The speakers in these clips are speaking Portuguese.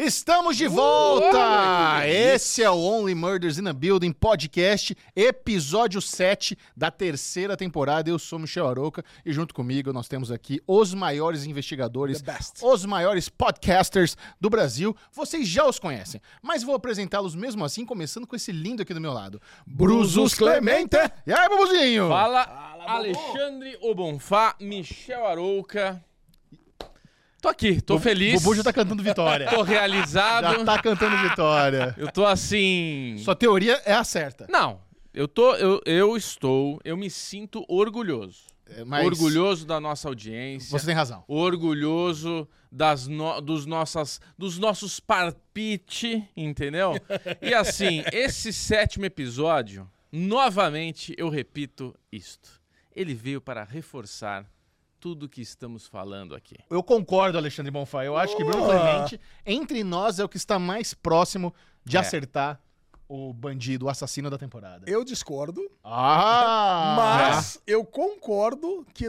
Estamos de volta! Esse é o Only Murders in a Building podcast, episódio 7 da terceira temporada. Eu sou Michel Aroca e junto comigo nós temos aqui os maiores investigadores, The best. os maiores podcasters do Brasil. Vocês já os conhecem, mas vou apresentá-los mesmo assim, começando com esse lindo aqui do meu lado. Bruzus Clemente! E aí, Bubuzinho? Fala, Alexandre Obonfá, Michel Arouca. Tô aqui, tô feliz. Bubu já tá cantando vitória. Tô realizado. Já tá cantando vitória. Eu tô assim. Sua teoria é a certa. Não, eu tô. Eu, eu estou. Eu me sinto orgulhoso. É, mas Orgulhoso da nossa audiência. Você tem razão. Orgulhoso das no- dos, nossas, dos nossos parpite, entendeu? E assim, esse sétimo episódio, novamente eu repito isto. Ele veio para reforçar tudo que estamos falando aqui. Eu concordo, Alexandre Bonfá. Eu acho que Bruno Clemente, entre nós, é o que está mais próximo de É. acertar o bandido, o assassino da temporada. Eu discordo, Ah! mas eu concordo que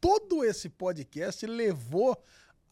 todo esse podcast levou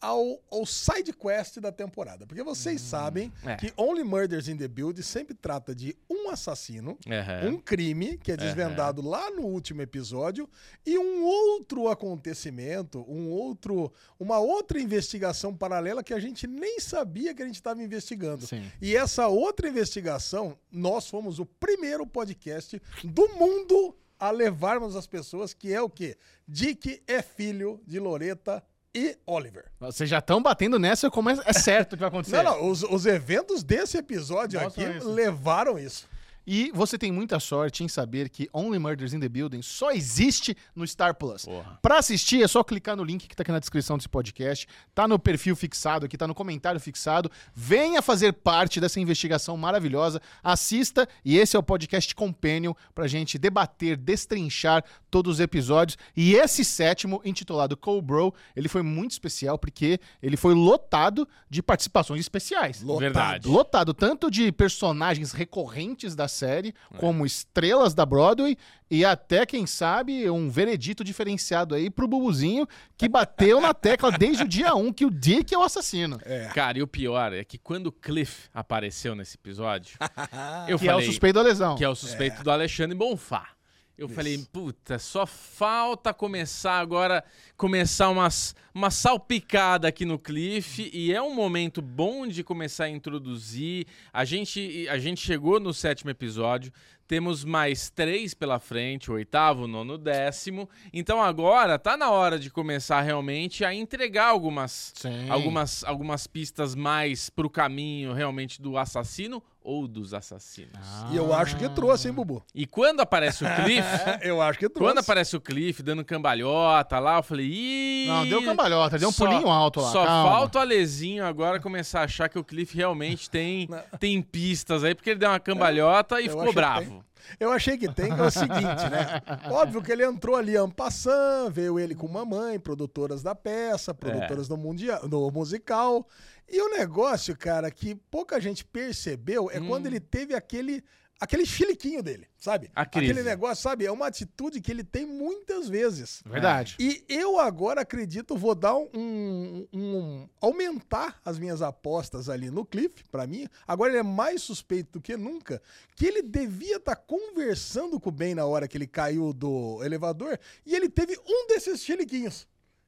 ao, ao side quest da temporada. Porque vocês sabem é. que Only Murders in the Build sempre trata de um assassino, Aham. um crime que é desvendado lá no último episódio e um outro acontecimento, um outro, uma outra investigação paralela que a gente nem sabia que a gente estava investigando. Sim. E essa outra investigação, nós fomos o primeiro podcast do mundo a levarmos as pessoas, que é o quê? Dick é filho de Loreta e Oliver. Vocês já estão batendo nessa, como é, é certo que vai acontecer. Não, não, os, os eventos desse episódio aqui isso. levaram isso. E você tem muita sorte em saber que Only Murders in the Building só existe no Star Plus. Porra. Pra assistir é só clicar no link que tá aqui na descrição desse podcast, tá no perfil fixado aqui, tá no comentário fixado. Venha fazer parte dessa investigação maravilhosa, assista e esse é o podcast Companion pra gente debater, destrinchar todos os episódios. E esse sétimo, intitulado Cobro, ele foi muito especial porque ele foi lotado de participações especiais. Lotado. Verdade. Lotado tanto de personagens recorrentes da série, como estrelas da Broadway, e até, quem sabe, um veredito diferenciado aí pro Bubuzinho, que bateu na tecla desde o dia 1 que o Dick é o assassino. Cara, e o pior é que quando o Cliff apareceu nesse episódio, eu que é o falei suspeito da lesão. que é o suspeito do Alexandre Bonfá. Eu falei, puta, só falta começar agora, começar umas, uma salpicada aqui no Cliff, e é um momento bom de começar a introduzir. A gente, a gente chegou no sétimo episódio, temos mais três pela frente, o oitavo, nono, décimo. Então agora tá na hora de começar realmente a entregar algumas, Sim. algumas, algumas pistas mais pro caminho realmente do assassino ou dos assassinos. Ah. E eu acho que trouxe, hein, Bubu? E quando aparece o Cliff, Eu acho que trouxe. quando aparece o Cliff dando cambalhota lá, eu falei, ih. Não, deu cambalhota, deu um só- pulinho alto lá. Só calma. falta o Alezinho agora começar a achar que o Cliff realmente tem, tem pistas aí, porque ele deu uma cambalhota e Eu ficou bravo. Eu achei que tem, que é o seguinte, né? Óbvio que ele entrou ali en passant, veio ele com mamãe, produtoras da peça, produtoras do, mundial, do musical. E o negócio, cara, que pouca gente percebeu é quando ele teve aquele aquele chiliquinho dele, sabe? Aquele negócio, sabe? É uma atitude que ele tem muitas vezes. Verdade. E eu agora acredito, vou dar um, um- aumentar as minhas apostas ali no Cliff, pra mim. Agora ele é mais suspeito do que nunca, que ele devia estar conversando com o Ben na hora que ele caiu do elevador e ele teve um desses chiliquinhos.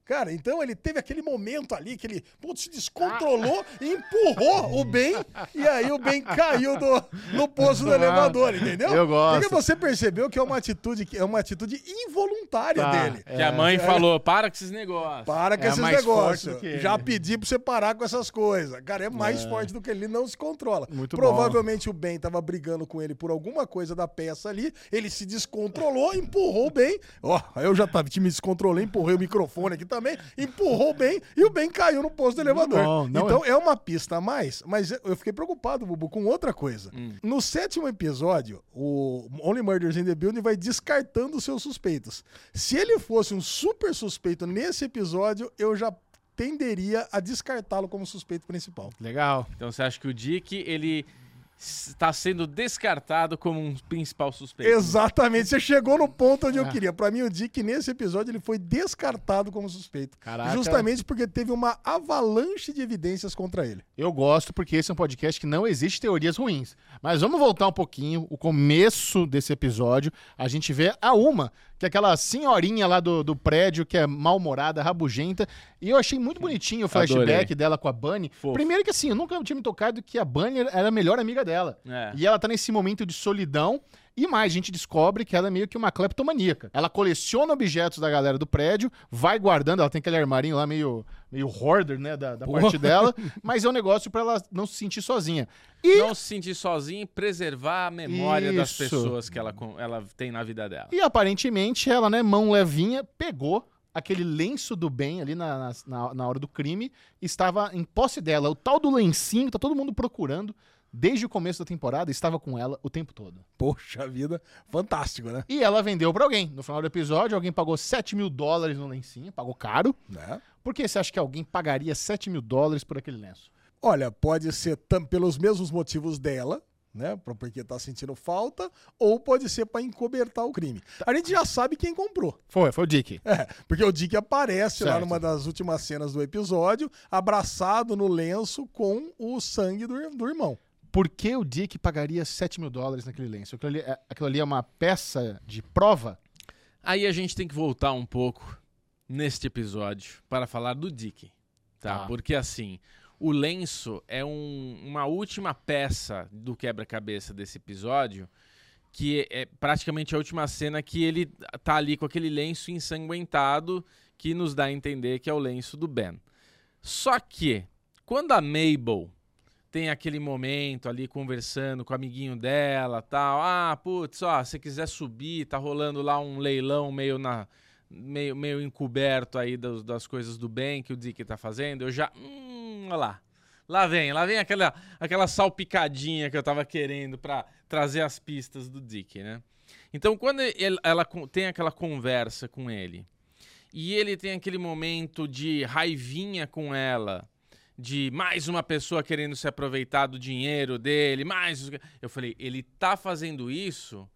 Cara, então ele teve aquele momento ali que ele putz, se descontrolou e empurrou o Ben, e aí o Ben caiu do, no poço do elevador, entendeu? Eu gosto. Porque você percebeu que é uma atitude, que é uma atitude involuntária Tá, dele. Que a mãe falou, para com esses negócios. Para com É esses negócios. Já pedi pra você parar com essas coisas. Cara, é mais forte do que ele, não se controla. Muito Provavelmente o Ben tava brigando com ele por alguma coisa da peça ali. Ele se descontrolou, empurrou o Ben. Ó, eu já tava, me descontrolei, empurrei o microfone aqui também. Empurrou o Ben e o Ben caiu no posto do elevador. bom, não então é uma pista a mais, mas eu fiquei preocupado, Bubu, com outra coisa. No sétimo episódio, o Only Murders in the Building vai descartando os seus suspeitos. Se ele fosse um super suspeito nesse episódio, eu já tenderia a descartá-lo como suspeito principal. Legal. Então você acha que o Dick, ele está sendo descartado como um principal suspeito. Exatamente, você chegou no ponto onde eu queria. Pra mim, o Dick, nesse episódio, ele foi descartado como suspeito. Caraca. Justamente porque teve uma avalanche de evidências contra ele. Eu gosto porque esse é um podcast que não existe teorias ruins. Mas vamos voltar um pouquinho. O começo desse episódio, a gente vê a Uma, que é aquela senhorinha lá do, do prédio que é mal-humorada, rabugenta. E eu achei muito bonitinho o flashback Adorei. dela com a Bunny. Fofo. Primeiro que assim, eu nunca tinha me tocado que a Bunny era a melhor amiga dela. É. E ela tá nesse momento de solidão. E mais, a gente descobre que ela é meio que uma kleptomaníaca. Ela coleciona objetos da galera do prédio, vai guardando, ela tem aquele armarinho lá meio, meio hoarder, né, da, da parte dela, mas é um negócio pra ela não se sentir sozinha. E, Não se sentir sozinho e preservar a memória das Isso. pessoas que ela, ela tem na vida dela. e aparentemente ela, né, mão levinha, pegou aquele lenço do bem ali na, na, na hora do crime, estava em posse dela. O tal do lencinho tá todo mundo procurando desde o começo da temporada, estava com ela o tempo todo. Poxa vida, fantástico, né? E ela vendeu pra alguém. No final do episódio, alguém pagou 7 mil dólares no lencinho, pagou caro. né? Por que você acha que alguém pagaria 7 mil dólares por aquele lenço? Olha, pode ser pelos mesmos motivos dela, né? Porque tá sentindo falta, ou pode ser pra encobertar o crime. A gente já sabe quem comprou. Foi, foi o Dick. É, porque o Dick aparece lá Certo. numa das últimas cenas do episódio, abraçado no lenço com o sangue do, do irmão. Por que o Dick pagaria 7 mil dólares naquele lenço? Aquilo ali, é, aquilo ali é uma peça de prova? Aí a gente tem que voltar um pouco neste episódio para falar do Dick, tá? Tá. Porque assim, o lenço é um- uma última peça do quebra-cabeça desse episódio, que é praticamente a última cena que ele tá ali com aquele lenço ensanguentado que nos dá a entender que é o lenço do Ben. Só que quando a Mabel tem aquele momento ali conversando com o amiguinho dela, tal. Ah, putz, ó, se quiser subir, tá rolando lá um leilão meio na meio, meio encoberto aí das, das coisas do bem que o Dick tá fazendo. Eu já, hum, olha lá. Lá vem, lá vem aquela aquela salpicadinha que eu tava querendo pra trazer as pistas do Dick, né? Então, quando ele- ela tem aquela conversa com ele, e ele tem aquele momento de raivinha com ela, de mais uma pessoa querendo se aproveitar do dinheiro dele, mais. Eu falei, ele tá fazendo isso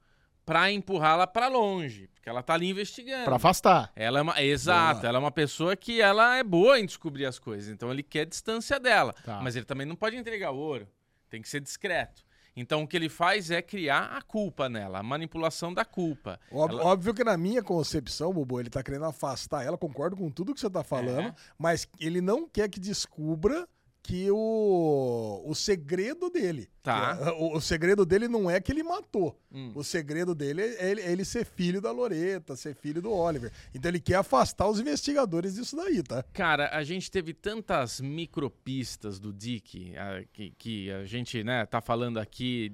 pra empurrá-la pra longe, porque ela tá ali investigando. Pra afastar. Ela é uma, exato, Boa. ela é uma pessoa que ela é boa em descobrir as coisas, então ele quer distância dela, Tá. mas ele também não pode entregar o ouro, tem que ser discreto. Então o que ele faz é criar a culpa nela, a manipulação da culpa. Ó- Ela- Óbvio que na minha concepção, Bobo, ele tá querendo afastar ela, concordo com tudo que você tá falando, É. mas ele não quer que descubra que o, o segredo dele. Tá. é- O, o segredo dele não é que ele matou. Hum. O segredo dele é ele, é ele ser filho da Loreta, ser filho do Oliver. Então ele quer afastar os investigadores disso daí, tá? Cara, a gente teve tantas micropistas do Dick a- que, que a gente, né, tá falando aqui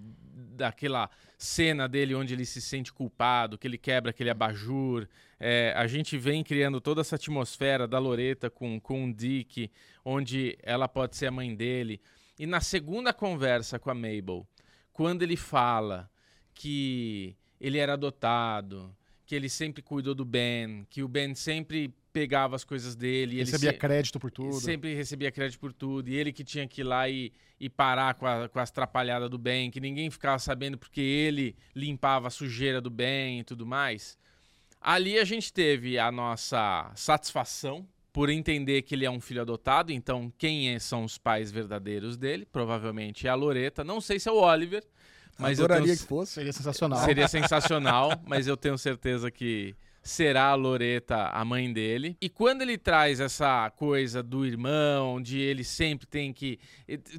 daquela cena dele onde ele se sente culpado, que ele quebra aquele abajur. É, a gente vem criando toda essa atmosfera da Loreta com, com o Dick, onde ela pode ser a mãe dele. E na segunda conversa com a Mabel, quando ele fala que ele era adotado, que ele sempre cuidou do Ben, que o Ben sempre pegava as coisas dele. e ele Recebia se- crédito por tudo. Sempre recebia crédito por tudo. E ele que tinha que ir lá e, e parar com, a- com as trapalhadas do bem, que ninguém ficava sabendo porque ele limpava a sujeira do bem e tudo mais. Ali a gente teve a nossa satisfação por entender que ele é um filho adotado. Então, quem é- são os pais verdadeiros dele? Provavelmente é a Loreta. Não sei se é o Oliver, mas eu Adoraria tenho, que fosse. Seria sensacional. Seria sensacional, mas eu tenho certeza que será a Loreta a mãe dele. E quando ele traz essa coisa do irmão, de ele sempre tem que.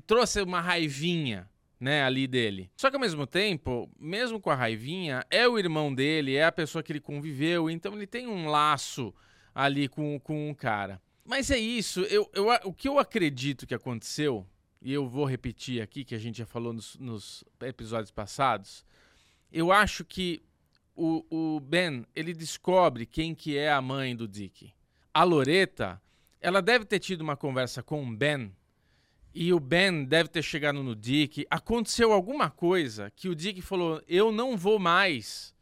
Trouxe uma raivinha. Né, ali dele. Só que ao mesmo tempo, mesmo com a raivinha, é o irmão dele, é a pessoa que ele conviveu, então ele tem um laço ali com, com o cara. Mas é isso, eu, eu, o que eu acredito que aconteceu, e eu vou repetir aqui, que a gente já falou nos, nos episódios passados, eu acho que o, o Ben, ele descobre quem que é a mãe do Dick. A Loreta, ela deve ter tido uma conversa com o Ben, e o Ben deve ter chegado no Dick. Aconteceu alguma coisa que o Dick falou: Eu não vou mais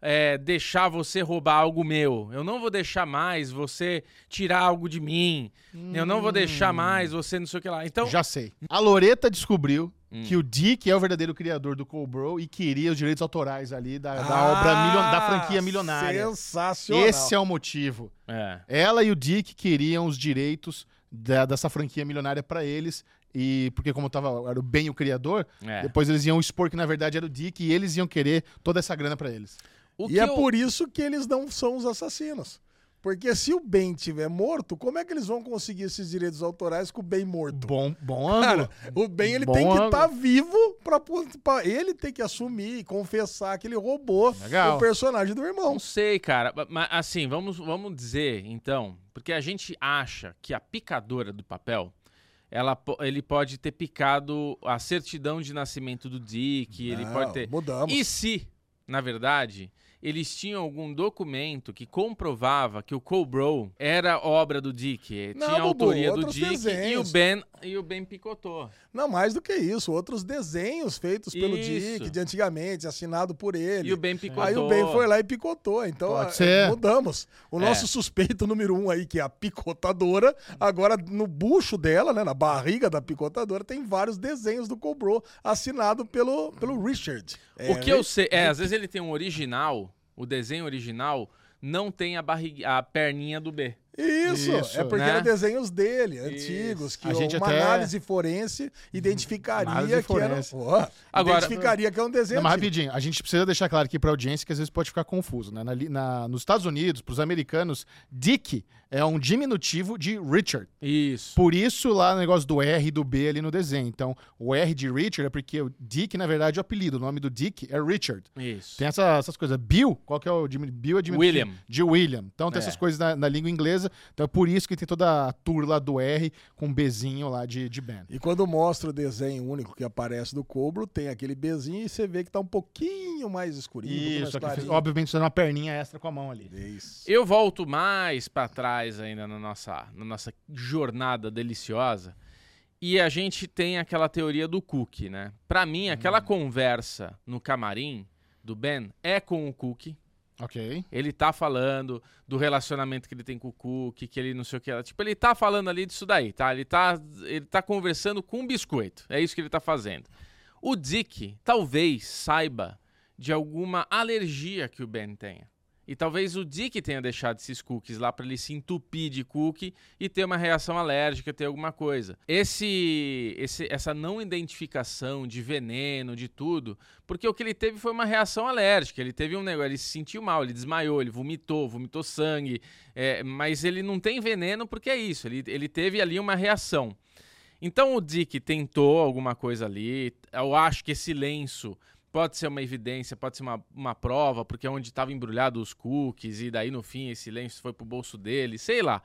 é, deixar você roubar algo meu. Eu não vou deixar mais você tirar algo de mim. Eu não vou deixar mais você não sei o que lá. Então, Já sei. A Loreta descobriu Hum. que o Dick é o verdadeiro criador do Cobro e queria os direitos autorais ali da, da Ah, obra, milio- da franquia milionária. Sensacional. Esse é o motivo. É. Ela e o Dick queriam os direitos da- dessa franquia milionária pra eles. E porque, como tava, era o Ben o criador, É. depois eles iam expor que na verdade era o Dick e eles iam querer toda essa grana pra eles. O E é eu- por isso que eles não são os assassinos. Porque se o Ben tiver morto, como é que eles vão conseguir esses direitos autorais com o Ben morto? Bom, bom ângulo. Cara, o Ben ele Bom tem que estar vivo pra, pra ele ter que assumir e confessar que ele roubou Legal. o personagem do irmão. Não sei, cara. Mas assim, vamos, vamos dizer, então, porque a gente acha que a picadora do papel, ela, ele pode ter picado a certidão de nascimento do Dick, ele Não, pode ter. Mudamos. E se, na verdade, eles tinham algum documento que comprovava que o Cobro era obra do Dick, Não, tinha a Bubu, autoria do Dick e o desenhos. Ben e o Ben picotou. Não, mais do que isso. Outros desenhos feitos pelo Isso. Dick de antigamente, assinado por ele. E o Ben picotou. Aí o Ben foi lá e picotou. Então, Pode a- ser. mudamos. O É. nosso suspeito número um aí, que é a picotadora, agora no bucho dela, né, na barriga da picotadora, tem vários desenhos do Cobro assinado pelo, pelo Richard. O que eu sei, é, às vezes ele tem um original, o desenho original não tem a barriga, a perninha do B. Isso, Isso, é porque né? eram desenhos dele, antigos, que A gente uma até- análise forense identificaria Análise que era. forense. Ó, Agora- identificaria que é um desenho. Não, mas rapidinho, a gente precisa deixar claro aqui pra audiência que às vezes pode ficar confuso, né? Na na- nos Estados Unidos, pros americanos, Dick é um diminutivo de Richard. Isso. Por isso lá o negócio do R e do B ali no desenho. Então, o R de Richard é porque o Dick, na verdade, é o apelido. O nome do Dick é Richard. Isso. Tem essa- essas coisas. Bill, qual que é o Bill é diminutivo William. de William. Então tem É. essas coisas na, na língua inglesa. Então é por isso que tem toda a tour lá do R com um Bzinho lá de, de Ben. E quando mostra o desenho único que aparece do Cobro, tem aquele Bzinho e você vê que tá um pouquinho mais escurinho. mais Isso, aqui, clarinho. obviamente de uma perninha extra com a mão ali. Isso. Eu volto mais pra trás ainda na nossa, na nossa jornada deliciosa. E a gente tem aquela teoria do Cook, né? Pra mim, aquela conversa no camarim do Ben é com o Cook. Ok. Ele tá falando do relacionamento que ele tem com o Cook, que ele não sei o que. Tipo, ele tá falando ali disso daí, tá? Ele tá, ele tá conversando com um biscoito. É isso que ele tá fazendo. O Dick talvez saiba de alguma alergia que o Ben tenha. E talvez o Dick tenha deixado esses cookies lá para ele se entupir de cookie e ter uma reação alérgica, ter alguma coisa. Esse, esse, essa não identificação de veneno, de tudo, porque o que ele teve foi uma reação alérgica. Ele teve um negócio, ele se sentiu mal, ele desmaiou, ele vomitou, vomitou sangue, é, mas ele não tem veneno porque é isso. Ele, ele teve ali uma reação. Então o Dick tentou alguma coisa ali. Eu acho que esse lenço pode ser uma evidência, pode ser uma, uma prova, porque é onde estava embrulhado os cookies, e daí no fim esse lenço foi pro bolso dele, sei lá.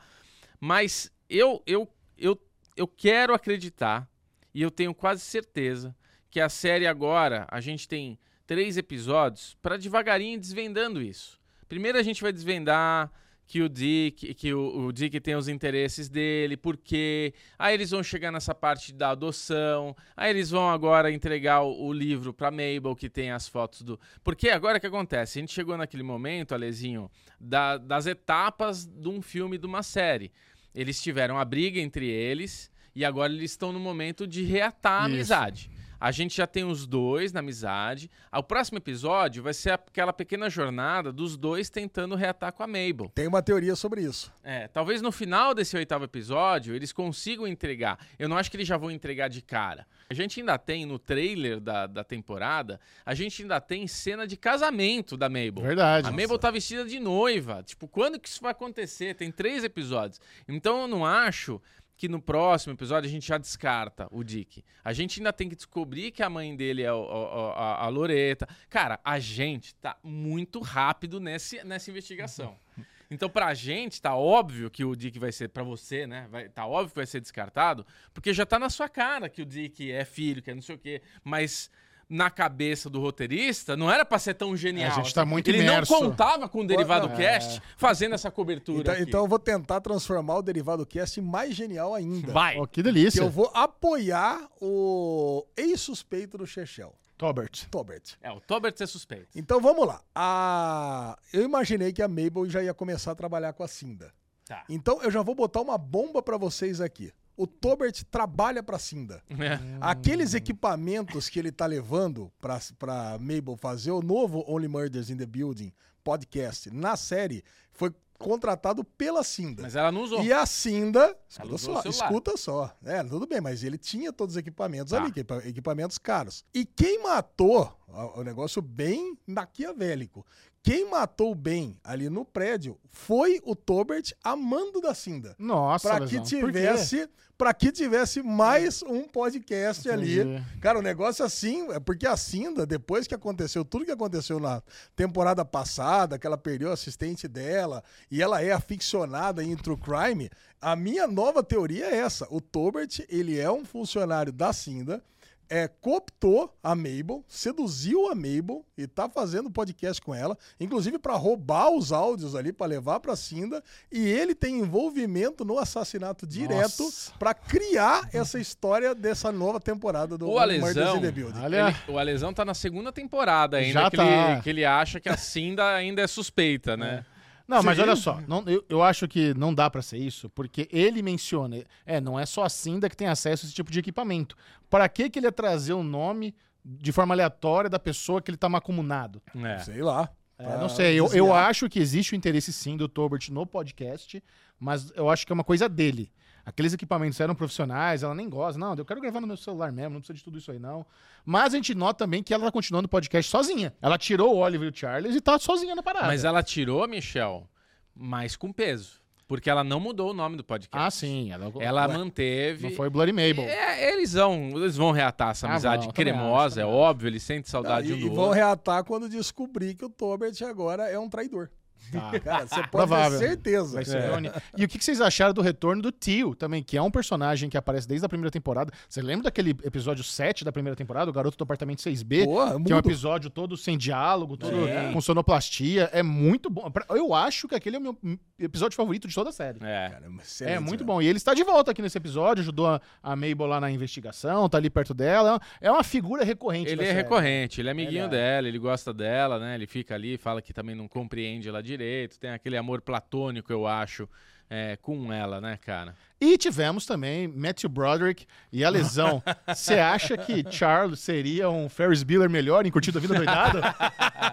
Mas eu, eu, eu, eu quero acreditar, e eu tenho quase certeza, que a série agora, a gente tem três episódios para devagarinho desvendando isso. Primeiro a gente vai desvendar que o Dick, que o, o Dick tem os interesses dele, porque aí eles vão chegar nessa parte da adoção, aí eles vão agora entregar o, o livro para Mabel que tem as fotos do, porque agora o que acontece? A gente chegou naquele momento, Alezinho, da- das etapas de um filme, de uma série. Eles tiveram a briga entre eles e agora eles estão no momento de reatar a Isso. amizade. A gente já tem os dois na amizade. O próximo episódio vai ser aquela pequena jornada dos dois tentando reatar com a Mabel. Tem uma teoria sobre isso. É, talvez no final desse oitavo episódio eles consigam entregar. Eu não acho que eles já vão entregar de cara. A gente ainda tem no trailer da, da temporada, a gente ainda tem cena de casamento da Mabel. Verdade. A Mabel tá vestida de noiva. Tipo, quando que isso vai acontecer? Tem três episódios. Então eu não acho que no próximo episódio a gente já descarta o Dick. A gente ainda tem que descobrir que a mãe dele é o- o- a, a Loreta. Cara, a gente tá muito rápido nesse, nessa investigação. Então, pra gente, tá óbvio que o Dick vai ser, pra você, né? Vai, tá óbvio que vai ser descartado, porque já tá na sua cara que o Dick é filho, que é não sei o quê. Mas na cabeça do roteirista, não era pra ser tão genial. É, a gente tá assim. muito Ele imerso. não contava com o Derivado Não, Cast fazendo essa cobertura. Então, aqui. então eu vou tentar transformar o Derivado Cast em mais genial ainda. vai. Ó, que Que delícia. eu vou apoiar o ex-suspeito do Chechel, Tobert. Tobert. É, o Tobert é suspeito. Então vamos lá. A... Eu imaginei que a Mabel já ia começar a trabalhar com a Cinda. Tá. Então eu já vou botar uma bomba pra vocês aqui. O Tobert trabalha pra Cinda. É. Aqueles equipamentos que ele tá levando pra Mabel fazer o novo Only Murders in the Building podcast na série foi contratado pela Cinda. Mas ela não usou. E a Cinda, escuta só, escuta só. É, tudo bem, mas ele tinha todos os equipamentos Tá. ali, equipa- equipamentos caros. E quem matou, o negócio bem maquiavélico, quem matou o Ben ali no prédio foi o Tobert amando da Cinda. Nossa, Pra que tivesse, para que tivesse mais um podcast ali. Entendi. Cara, o negócio assim, é porque a Cinda, depois que aconteceu tudo que aconteceu na temporada passada, que ela perdeu o assistente dela e ela é aficionada em true crime, a minha nova teoria é essa. O Tobert, ele é um funcionário da Cinda, é, cooptou a Mabel, seduziu a Mabel e tá fazendo podcast com ela, inclusive para roubar os áudios ali para levar para Cinda, e ele tem envolvimento no assassinato direto para criar essa história dessa nova temporada do O Alesão, the Building. Olha- ele- o Alesão tá na segunda temporada ainda, Já que, tá. ele, que ele acha que a Cinda ainda é suspeita, né? Não, mas olha só, não- eu, eu acho que não dá pra ser isso, porque ele menciona, é, não é só a Cinda que tem acesso a esse tipo de equipamento. Para que que ele ia trazer o nome de forma aleatória da pessoa que ele tá macumunado? É. Sei lá. É, não sei, eu, eu acho que existe o interesse sim do Tobert no podcast, mas eu acho que é uma coisa dele. Aqueles equipamentos eram profissionais, ela nem gosta. Não, eu quero gravar no meu celular mesmo, não precisa de tudo isso aí, não. Mas a gente nota também que ela tá continuando o podcast sozinha. Ela tirou o Oliver e o Charles e tá sozinha na parada. Mas ela tirou, Michel, mas com peso. Porque ela não mudou o nome do podcast. Ah, sim. Ela, Ela Ué, manteve. Não foi Bloody Mabel. É, eles vão, eles vão reatar essa Ah, amizade vão, também cremosa, acho, é óbvio, eles sentem saudade e, um e do vão outro. reatar quando descobrir que o Tobert agora é um traidor. Tá. Cara, você pode Provável. ter certeza. Vai ser É. E o que vocês acharam do retorno do Tio também, que é um personagem que aparece desde a primeira temporada. Você lembra daquele episódio 7 da primeira temporada, o garoto do apartamento 6B? Porra, Que é um episódio todo sem diálogo, todo É. com sonoplastia. É muito bom. Eu acho que aquele é o meu episódio favorito de toda a série. É. Cara, É muito velho. bom. E ele está de volta aqui nesse episódio, ajudou a, a Mabel lá na investigação, tá ali perto dela. É uma figura recorrente. Ele da é série. recorrente, ele é amiguinho Ele é. dela, ele gosta dela, né? Ele fica ali, fala que também não compreende ela direito, tem aquele amor platônico, eu acho, é, com ela, né, cara? E tivemos também Matthew Broderick e a lesão. Você acha que Charles seria um Ferris Bueller melhor em Curtido a Vida Doidado?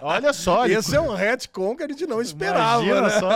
Olha só, ele Esse é um retcon que a gente não esperava, Imagina né? só.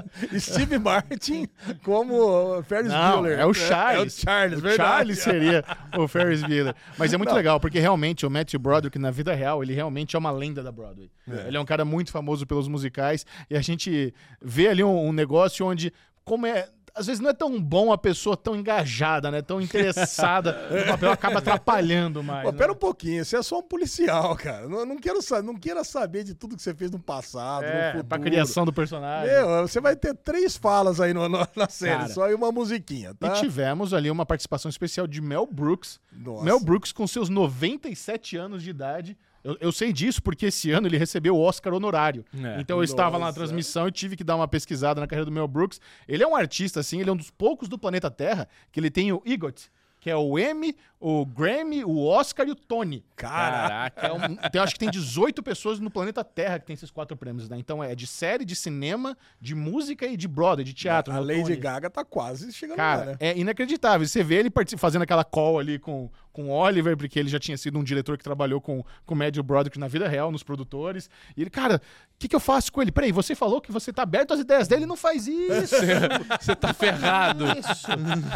Steve Martin como Ferris Não, Bueller. é o Charles. É o Charles, O verdade. Charles seria o Ferris Bueller. Mas é muito Não. legal, porque realmente o Matthew Broderick, na vida real, ele realmente é uma lenda da Broadway. É. Ele é um cara muito famoso pelos musicais e a gente vê ali um, um negócio onde, como é. Às vezes não é tão bom a pessoa tão engajada, né? Tão interessada no papel, acaba atrapalhando mais. Pô, né? pera um pouquinho, você é só um policial, cara. Não, não, quero, não queira saber de tudo que você fez no passado, no É, futuro. pra criação do personagem. Meu, você vai ter três falas aí no- no- na série, Cara. só e uma musiquinha, tá? E tivemos ali uma participação especial de Mel Brooks. Nossa. Mel Brooks, com seus 97 anos de idade. Eu, eu sei disso porque esse ano ele recebeu o Oscar honorário. É. Então eu estava lá na transmissão e tive que dar uma pesquisada na carreira do Mel Brooks. Ele é um artista, assim, ele é um dos poucos do planeta Terra que ele tem o EGOT, que é o Emmy, o Grammy, o Oscar e o Tony. Caraca. É um- tem- acho que tem 18 pessoas no planeta Terra que tem esses quatro prêmios, né? Então é de série, de cinema, de música e de Broadway, de teatro. A né? Lady Tony. Gaga tá quase chegando Cara, lá, né? é inacreditável. Você vê ele fazendo aquela call ali com, com o Oliver, porque ele já tinha sido um diretor que trabalhou com, com o Matthew Broderick na vida real, nos produtores. E ele, cara, o que, que eu faço com ele? Peraí, você falou que você tá aberto às ideias dele, não faz isso. Você tá ferrado. isso.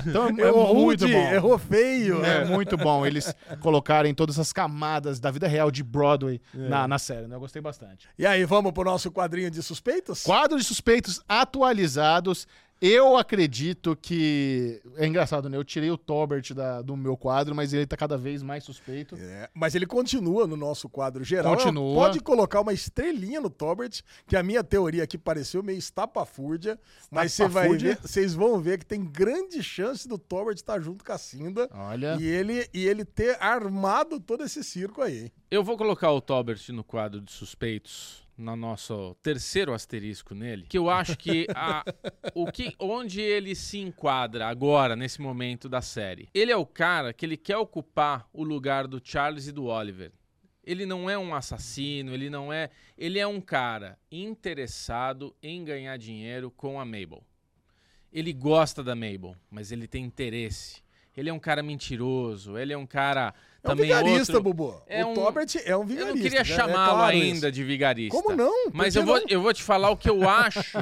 Então é, Errou muito rude, bom. errou feio. É muito bom eles colocarem todas essas camadas da vida real de Broadway na, na série, né? Eu gostei bastante. E aí, vamos pro nosso quadrinho de suspeitos? Quadro de suspeitos atualizados. Eu acredito que. É engraçado, né? Eu tirei o Tobert da- do meu quadro, mas ele tá cada vez mais suspeito. É, mas ele continua no nosso quadro geral. Continua. Pode colocar uma estrelinha no Tobert, que a minha teoria aqui pareceu meio estapafúrdia, mas você vai ver, vocês vão ver que tem grande chance do Tobert estar junto com a Cinda Olha. e ele e ele ter armado todo esse circo aí. hein? Eu vou colocar o Tobert no quadro de suspeitos, no nosso terceiro asterisco nele, que eu acho que, a, o que onde ele se enquadra agora, nesse momento da série. Ele é o cara que ele quer ocupar o lugar do Charles e do Oliver. Ele não é um assassino, ele não é. Ele é um cara interessado em ganhar dinheiro com a Mabel. ele gosta da Mabel, mas ele tem interesse. Ele é um cara mentiroso, ele é um cara É um também vigarista, outro... Bubu. É o um- Tobert é um Eu vigarista. não queria né? É chamá-lo claro ainda isso. de vigarista. Como não? Por Mas eu vou, não? eu vou te falar o que eu acho.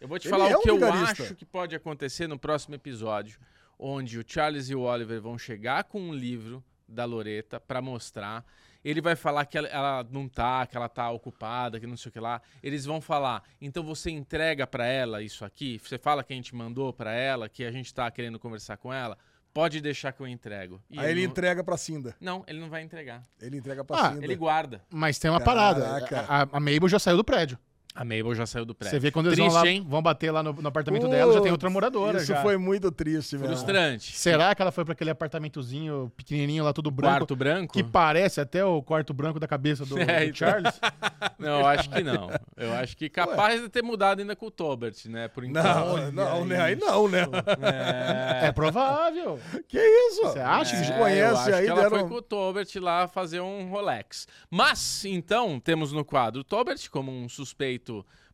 Eu vou te falar é o um que eu acho que pode acontecer no próximo episódio, onde o Charles e o Oliver vão chegar com um livro da Loreta pra mostrar. Ele vai falar que ela, ela não tá, que ela tá ocupada, que não sei o que lá. Eles vão falar, então você entrega pra ela isso aqui? Você fala que a gente mandou pra ela, que a gente tá querendo conversar com ela? Pode deixar que eu entrego. E Aí ele não... entrega pra Cinda. Não, ele não vai entregar. Ele entrega pra Ah, Cinda. Ele guarda. Mas tem uma Caraca. parada. A, a Mabel já saiu do prédio. A Mabel já saiu do prédio. Você vê quando eles Triste, vão lá, hein? vão bater lá no, no apartamento dela, já tem outra moradora. Isso já. foi muito triste, velho. Frustrante. Será que ela foi pra aquele apartamentozinho pequenininho lá, tudo branco, Quarto branco? que parece até o quarto branco da cabeça do, É, do então. Charles? Não, eu acho que não. Eu acho que capaz de ter mudado ainda com o Tobert, né? Por enquanto. Não, não, né? Aí não, né? É provável. Que isso? Você acha que É, eu acho aí, que ela deram- foi com o Tobert lá fazer um Rolex. Mas, então, temos no quadro o Tobert como um suspeito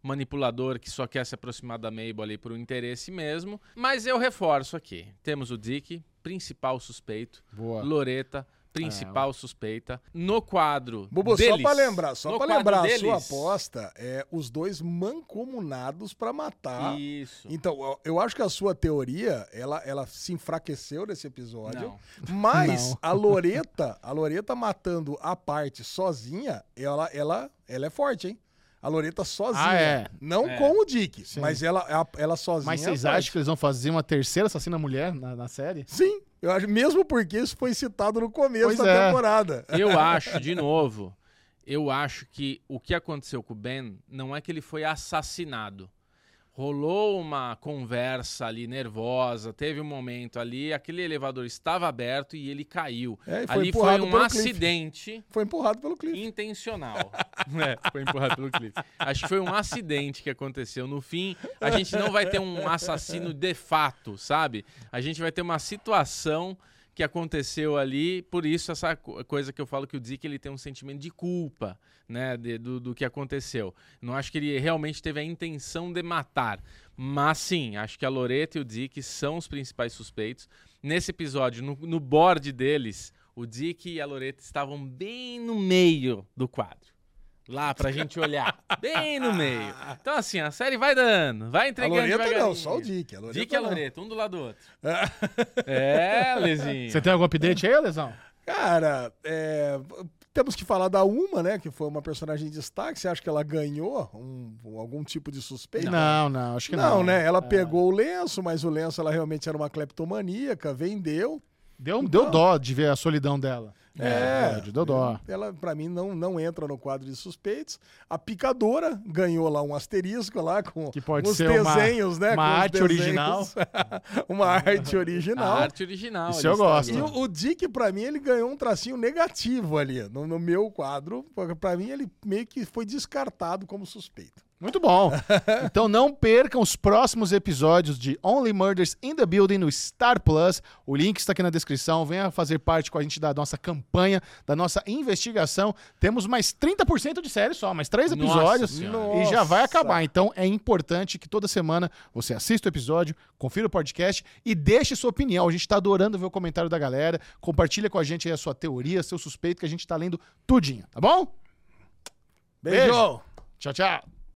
manipulador que só quer se aproximar da Mabel ali por um interesse mesmo. Mas eu reforço aqui. Temos o Dick, principal suspeito. Boa. Loreta, principal suspeita. No quadro Bubu, deles, só pra lembrar, só pra lembrar, a deles- sua aposta é os dois mancomunados pra matar. Isso. Então, eu- eu acho que a sua teoria, ela, ela se enfraqueceu nesse episódio. Não. Mas Não. a Loreta, a Loreta matando a parte sozinha, ela, ela, ela é forte, hein? A Loreta sozinha. Ah, é? Não É. com o Dick, Sim. mas ela, ela, ela sozinha. Mas vocês forte. acham que eles vão fazer uma terceira assassina mulher na, na série? Sim, eu acho, mesmo porque isso foi citado no começo Pois da é. temporada. Eu acho, de novo, eu acho que o que aconteceu com o Ben não é que ele foi assassinado. Rolou uma conversa ali nervosa, teve um momento ali, aquele elevador estava aberto e ele caiu. É, e foi ali foi um pelo Cliff. acidente Foi empurrado pelo Cliff. intencional. é, foi empurrado pelo Cliff. Acho que foi um acidente que aconteceu. No fim, a gente não vai ter um assassino de fato, sabe? A gente vai ter uma situação que aconteceu ali, por isso essa co- coisa que eu falo que o Dick ele tem um sentimento de culpa, né, de- do, do que aconteceu. Não acho que ele realmente teve a intenção de matar, mas sim, acho que a Loreta e o Dick são os principais suspeitos. Nesse episódio, no, no board deles, o Dick e a Loreta estavam bem no meio do quadro. Lá pra gente olhar. Bem no meio. Então, assim, a série vai dando, vai A entregando. Loreta não, devagarinho. só o Dick. A Loreta Dick e a não. Loreta, um do lado do outro. é, Lezinho. Você tem algum update aí, Lesão? Cara, é, temos que falar da Uma, né? Que foi uma personagem de destaque. Você acha que ela ganhou um- algum tipo de suspeita? Não, não, acho que não. Não, né? Ela É. pegou o lenço, mas o lenço ela realmente era uma cleptomaníaca, vendeu. Deu, deu dó de ver a solidão dela. É. deu dó. Ela, pra mim, não, não entra no quadro de suspeitos. A picadora ganhou lá um asterisco lá com Que pode uns ser uma- desenhos, né? uma com os arte original. uma arte A original. arte original. Isso eu gosto. ali. E o, o Dick, pra mim, ele ganhou um tracinho negativo ali no, no meu quadro. porque Pra mim, ele meio que foi descartado como suspeito. Muito bom. Então não percam os próximos episódios de Only Murders in the Building no Star Plus. O link está aqui na descrição. Venha fazer parte com a gente da nossa campanha, da nossa investigação. Temos mais 30% de série só, mais três Nossa episódios Senhora. e já vai Nossa. acabar. Então é importante que toda semana você assista o episódio, confira o podcast e deixe sua opinião. A gente está adorando ver o comentário da galera. Compartilha com a gente aí a sua teoria, seu suspeito, que a gente está lendo tudinho, tá bom? Beijo! Tchau, tchau.